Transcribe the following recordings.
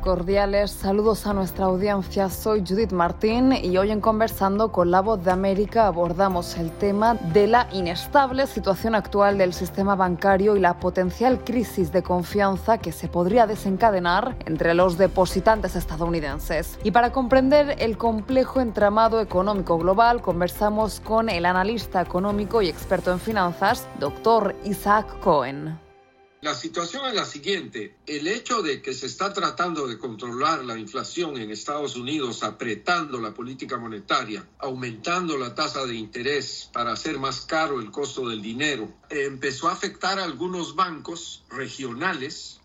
Cordiales saludos a nuestra audiencia. Soy Judith Martín y hoy en Conversando con la Voz de América abordamos el tema de la inestable situación actual del sistema bancario y la potencial crisis de confianza que se podría desencadenar entre los depositantes estadounidenses. Y para comprender el complejo entramado económico global, conversamos con el analista económico y experto en finanzas, doctor Isaac Cohen. La situación es la siguiente. El hecho de que se está tratando de controlar la inflación en Estados Unidos, apretando la política monetaria, aumentando la tasa de interés para hacer más caro el costo del dinero, empezó a afectar a algunos bancos regionales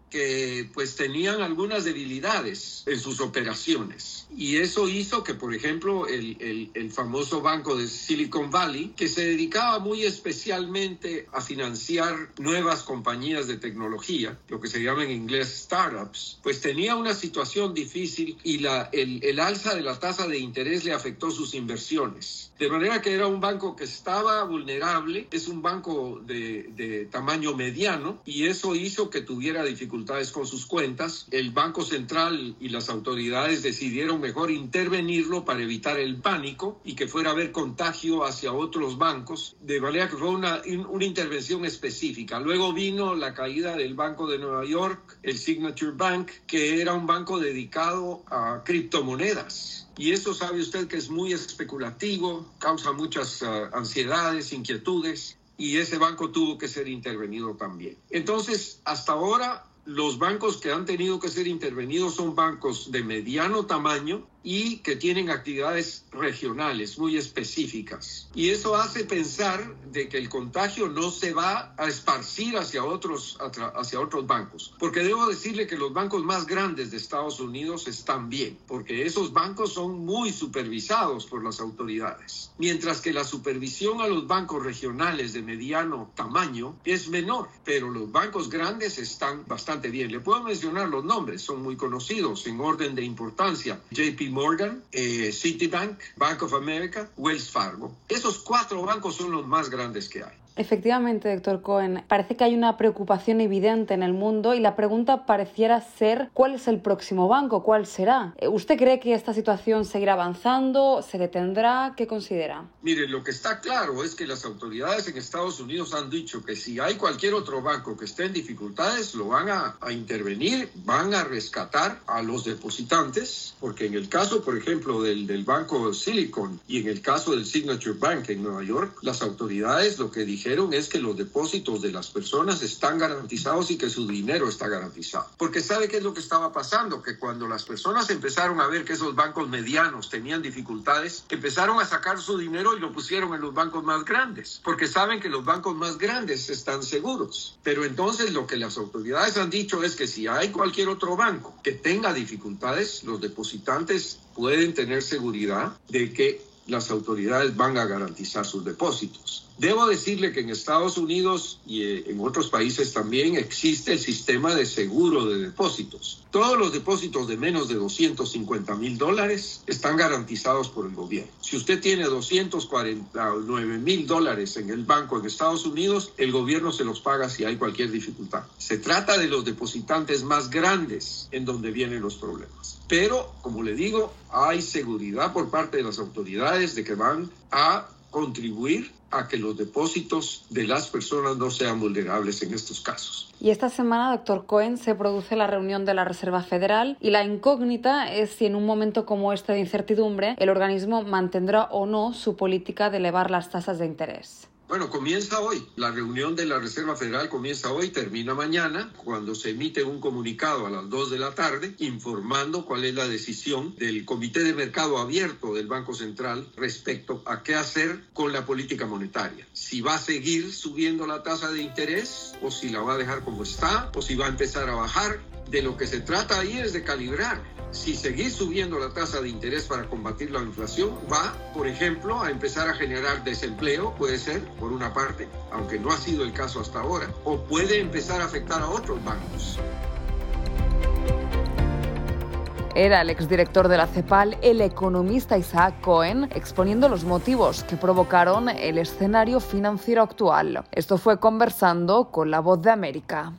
pues tenían algunas debilidades en sus operaciones. Y eso hizo que, por ejemplo, el, el, famoso banco de Silicon Valley, que se dedicaba muy especialmente a financiar nuevas compañías de tecnología, lo que se llama en inglés startups, pues tenía una situación difícil y la, el, el alza de la tasa de interés le afectó sus inversiones. De manera que era un banco que estaba vulnerable, es un banco de, de tamaño mediano y eso hizo que tuviera dificultades con sus cuentas, el Banco Central y las autoridades decidieron mejor intervenirlo para evitar el pánico y que fuera a haber contagio hacia otros bancos, de manera que fue una, una intervención específica. Luego vino la caída del Banco de Nueva York, el Signature Bank, que era un banco dedicado a criptomonedas. Y eso sabe usted que es muy especulativo, causa muchas uh, ansiedades, inquietudes, y ese banco tuvo que ser intervenido también. Entonces, hasta ahora los bancos que han tenido que ser intervenidos son bancos de mediano tamaño y que tienen actividades regionales muy específicas. Y eso hace pensar de que el contagio no se va a esparcir hacia otros, hacia otros bancos. Porque debo decirle que los bancos más grandes de Estados Unidos están bien, porque esos bancos son muy supervisados por las autoridades. Mientras que la supervisión a los bancos regionales de mediano tamaño es menor, pero los bancos grandes están bastante bien. Le puedo mencionar los nombres, son muy conocidos en orden de importancia. JP Morgan, eh, Citibank, Bank of America, Wells Fargo. Esos cuatro bancos son los más grandes que hay. Efectivamente, doctor Cohen, parece que hay una preocupación evidente en el mundo y la pregunta pareciera ser ¿cuál es el próximo banco? ¿Cuál será? Eh, ¿Usted cree que esta situación seguirá avanzando? ¿Se detendrá? ¿Qué considera? Mire, lo que está claro es que las autoridades en Estados Unidos han dicho que si hay cualquier otro banco que esté en dificultades, lo van a, a intervenir, van a rescatar a los depositantes, porque en el caso, por ejemplo, del, del Banco Silicon y en el caso del Signature Bank en Nueva York, las autoridades lo que dijeron es que los depósitos de las personas están garantizados y que su dinero está garantizado. Porque sabe qué es lo que estaba pasando, que cuando las personas empezaron a ver que esos bancos medianos tenían dificultades, empezaron a sacar su dinero y lo pusieron en los bancos más grandes, porque saben que los bancos más grandes están seguros. Pero entonces lo que las autoridades han dicho es que si hay cualquier otro banco que tenga dificultades, los depositantes pueden tener seguridad de que las autoridades van a garantizar sus depósitos. Debo decirle que en Estados Unidos y eh, en otros países también existe el sistema de seguro de depósitos. Todos los depósitos de menos de 250 mil dólares están garantizados por el gobierno. Si usted tiene 249 mil dólares en el banco en Estados Unidos, el gobierno se los paga si hay cualquier dificultad. Se trata de los depositantes más grandes en donde vienen los problemas. Pero, como le digo, hay seguridad por parte de las autoridades de que van a contribuir a que los depósitos de las personas no sean vulnerables en estos casos. Y esta semana, doctor Cohen, se produce la reunión de la Reserva Federal y la incógnita es si en un momento como este de incertidumbre el organismo mantendrá o no su política de elevar las tasas de interés. Bueno, comienza hoy. La reunión de la Reserva Federal comienza hoy, termina mañana, cuando se emite un comunicado a las 2 de la tarde informando cuál es la decisión del Comité de Mercado Abierto del Banco Central respecto a qué hacer con la política monetaria. Si va a seguir subiendo la tasa de interés o si la va a dejar como está o si va a empezar a bajar. De lo que se trata ahí es de calibrar si seguir subiendo la tasa de interés para combatir la inflación, va, por ejemplo, a empezar a generar desempleo, puede ser, por una parte, aunque no ha sido el caso hasta ahora, o puede empezar a afectar a otros bancos. Era el exdirector de la CEPAL, el economista Isaac Cohen, exponiendo los motivos que provocaron el escenario financiero actual. Esto fue conversando con la voz de América.